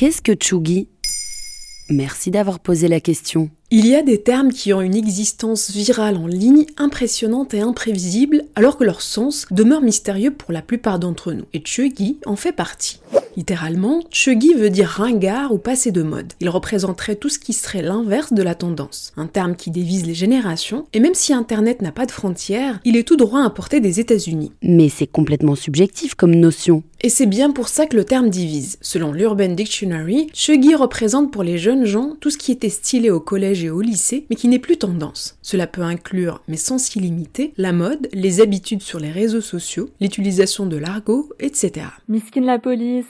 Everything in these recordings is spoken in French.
Qu'est-ce que Chugi Merci d'avoir posé la question. Il y a des termes qui ont une existence virale en ligne impressionnante et imprévisible, alors que leur sens demeure mystérieux pour la plupart d'entre nous, et Chugi en fait partie. Littéralement, Chuggy veut dire ringard ou passé de mode. Il représenterait tout ce qui serait l'inverse de la tendance, un terme qui dévise les générations, et même si Internet n'a pas de frontières, il est tout droit importé des États-Unis. Mais c'est complètement subjectif comme notion. Et c'est bien pour ça que le terme divise. Selon l'Urban Dictionary, Chuggy représente pour les jeunes gens tout ce qui était stylé au collège et au lycée, mais qui n'est plus tendance. Cela peut inclure, mais sans s'y limiter, la mode, les habitudes sur les réseaux sociaux, l'utilisation de l'argot, etc. Miskin la police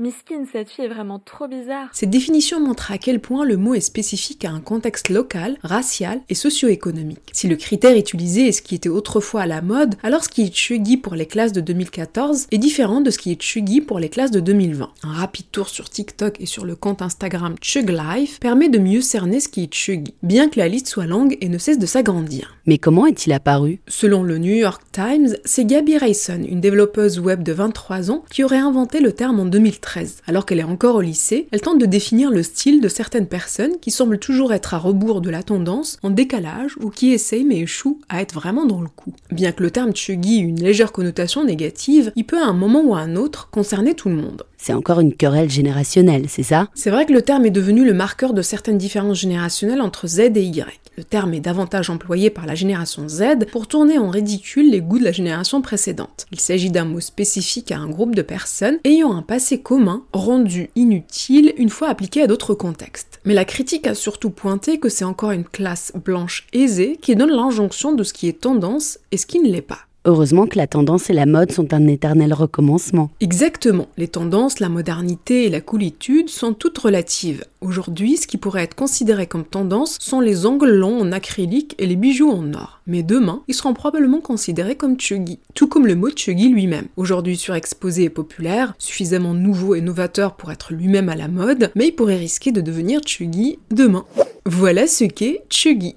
Miskin, cette fille est vraiment trop bizarre. Cette définition montre à quel point le mot est spécifique à un contexte local, racial et socio-économique. Si le critère utilisé est ce qui était autrefois à la mode, alors ce qui est chuggy pour les classes de 2014 est différent de ce qui est chuggy pour les classes de 2020. Un rapide tour sur TikTok et sur le compte Instagram Chug Life permet de mieux cerner ce qui est chuggy, bien que la liste soit longue et ne cesse de s'agrandir. Mais comment est-il apparu? Selon le New York Times, c'est Gabby Rayson, une développeuse web de 23 ans, qui aurait inventé le terme en 2013 alors qu'elle est encore au lycée, elle tente de définir le style de certaines personnes qui semblent toujours être à rebours de la tendance, en décalage ou qui essayent mais échouent à être vraiment dans le coup. Bien que le terme chuggy ait une légère connotation négative, il peut à un moment ou à un autre concerner tout le monde. C'est encore une querelle générationnelle, c'est ça? C'est vrai que le terme est devenu le marqueur de certaines différences générationnelles entre Z et Y. Le terme est davantage employé par la génération Z pour tourner en ridicule les goûts de la génération précédente. Il s'agit d'un mot spécifique à un groupe de personnes ayant un passé commun rendu inutile une fois appliqué à d'autres contextes. Mais la critique a surtout pointé que c'est encore une classe blanche aisée qui donne l'injonction de ce qui est tendance et ce qui ne l'est pas. Heureusement que la tendance et la mode sont un éternel recommencement. Exactement. Les tendances, la modernité et la coolitude sont toutes relatives. Aujourd'hui, ce qui pourrait être considéré comme tendance sont les ongles longs en acrylique et les bijoux en or. Mais demain, ils seront probablement considérés comme chuggy, tout comme le mot chuggy lui-même. Aujourd'hui surexposé et populaire, suffisamment nouveau et novateur pour être lui-même à la mode, mais il pourrait risquer de devenir chuggy demain. Voilà ce qu'est chuggy.